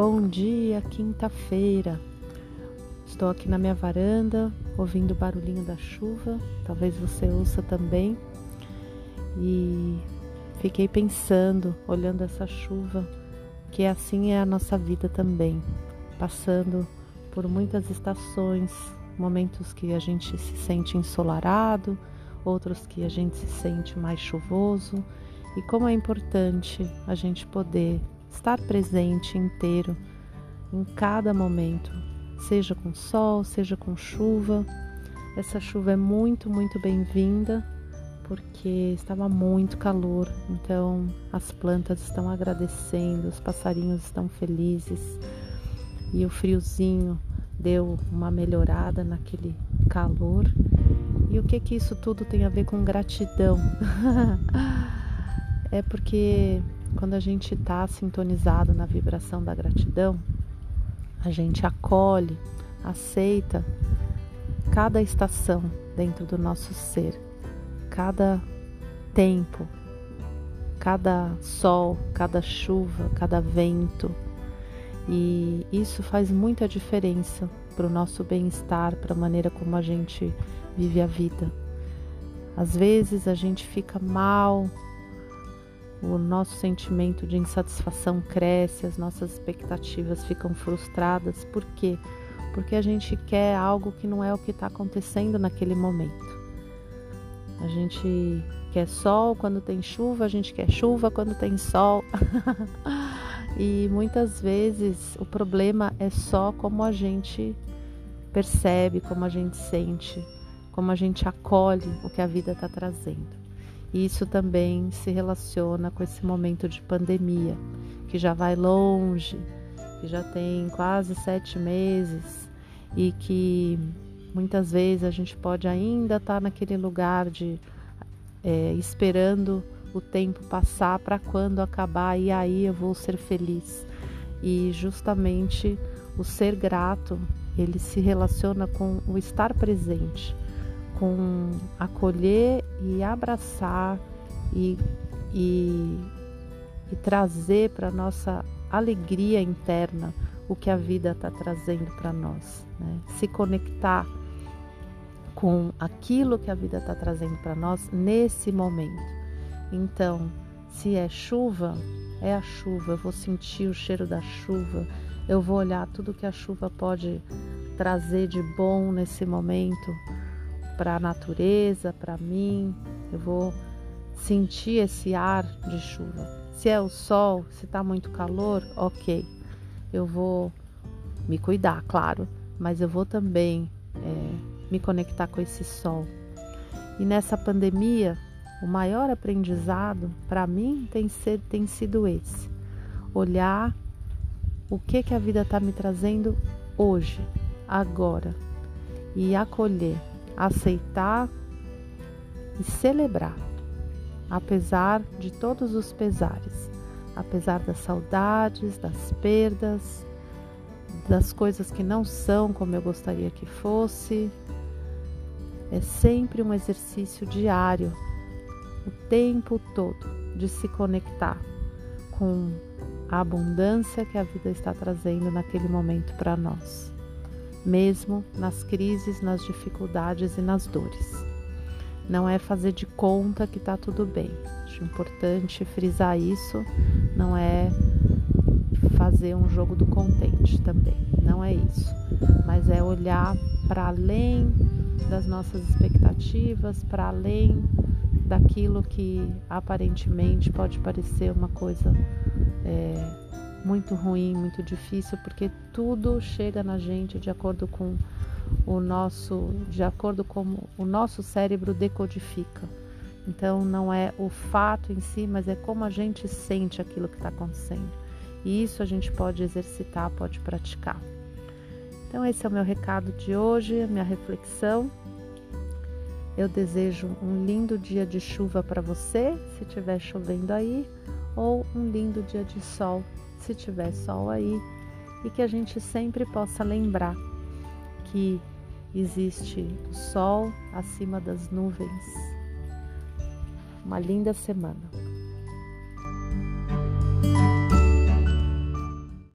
Bom dia, quinta-feira. Estou aqui na minha varanda, ouvindo o barulhinho da chuva, talvez você ouça também. E fiquei pensando, olhando essa chuva, que assim é a nossa vida também, passando por muitas estações, momentos que a gente se sente ensolarado, outros que a gente se sente mais chuvoso, e como é importante a gente poder estar presente inteiro em cada momento, seja com sol, seja com chuva. Essa chuva é muito, muito bem-vinda porque estava muito calor, então as plantas estão agradecendo, os passarinhos estão felizes e o friozinho deu uma melhorada naquele calor. E o que que isso tudo tem a ver com gratidão? é porque quando a gente está sintonizado na vibração da gratidão, a gente acolhe, aceita cada estação dentro do nosso ser, cada tempo, cada sol, cada chuva, cada vento. E isso faz muita diferença para o nosso bem-estar, para a maneira como a gente vive a vida. Às vezes a gente fica mal, o nosso sentimento de insatisfação cresce, as nossas expectativas ficam frustradas. Por quê? Porque a gente quer algo que não é o que está acontecendo naquele momento. A gente quer sol quando tem chuva, a gente quer chuva quando tem sol. e muitas vezes o problema é só como a gente percebe, como a gente sente, como a gente acolhe o que a vida está trazendo. Isso também se relaciona com esse momento de pandemia, que já vai longe, que já tem quase sete meses e que muitas vezes a gente pode ainda estar naquele lugar de é, esperando o tempo passar para quando acabar e aí eu vou ser feliz. E justamente o ser grato, ele se relaciona com o estar presente com acolher e abraçar e, e, e trazer para nossa alegria interna o que a vida está trazendo para nós, né? se conectar com aquilo que a vida está trazendo para nós nesse momento. Então, se é chuva, é a chuva, eu vou sentir o cheiro da chuva, eu vou olhar tudo que a chuva pode trazer de bom nesse momento para a natureza, para mim. Eu vou sentir esse ar de chuva. Se é o sol, se está muito calor, ok. Eu vou me cuidar, claro, mas eu vou também é, me conectar com esse sol. E nessa pandemia, o maior aprendizado para mim tem, ser, tem sido esse: olhar o que, que a vida está me trazendo hoje, agora, e acolher aceitar e celebrar, apesar de todos os pesares, apesar das saudades, das perdas, das coisas que não são como eu gostaria que fosse. É sempre um exercício diário, o tempo todo, de se conectar com a abundância que a vida está trazendo naquele momento para nós mesmo nas crises, nas dificuldades e nas dores. Não é fazer de conta que está tudo bem. Acho importante frisar isso. Não é fazer um jogo do contente também. Não é isso. Mas é olhar para além das nossas expectativas, para além daquilo que aparentemente pode parecer uma coisa é, muito ruim, muito difícil, porque tudo chega na gente de acordo com o nosso, de acordo com o nosso cérebro decodifica. Então não é o fato em si, mas é como a gente sente aquilo que está acontecendo. E isso a gente pode exercitar, pode praticar. Então esse é o meu recado de hoje, a minha reflexão. Eu desejo um lindo dia de chuva para você, se estiver chovendo aí, ou um lindo dia de sol se tiver sol aí, e que a gente sempre possa lembrar que existe o sol acima das nuvens. Uma linda semana.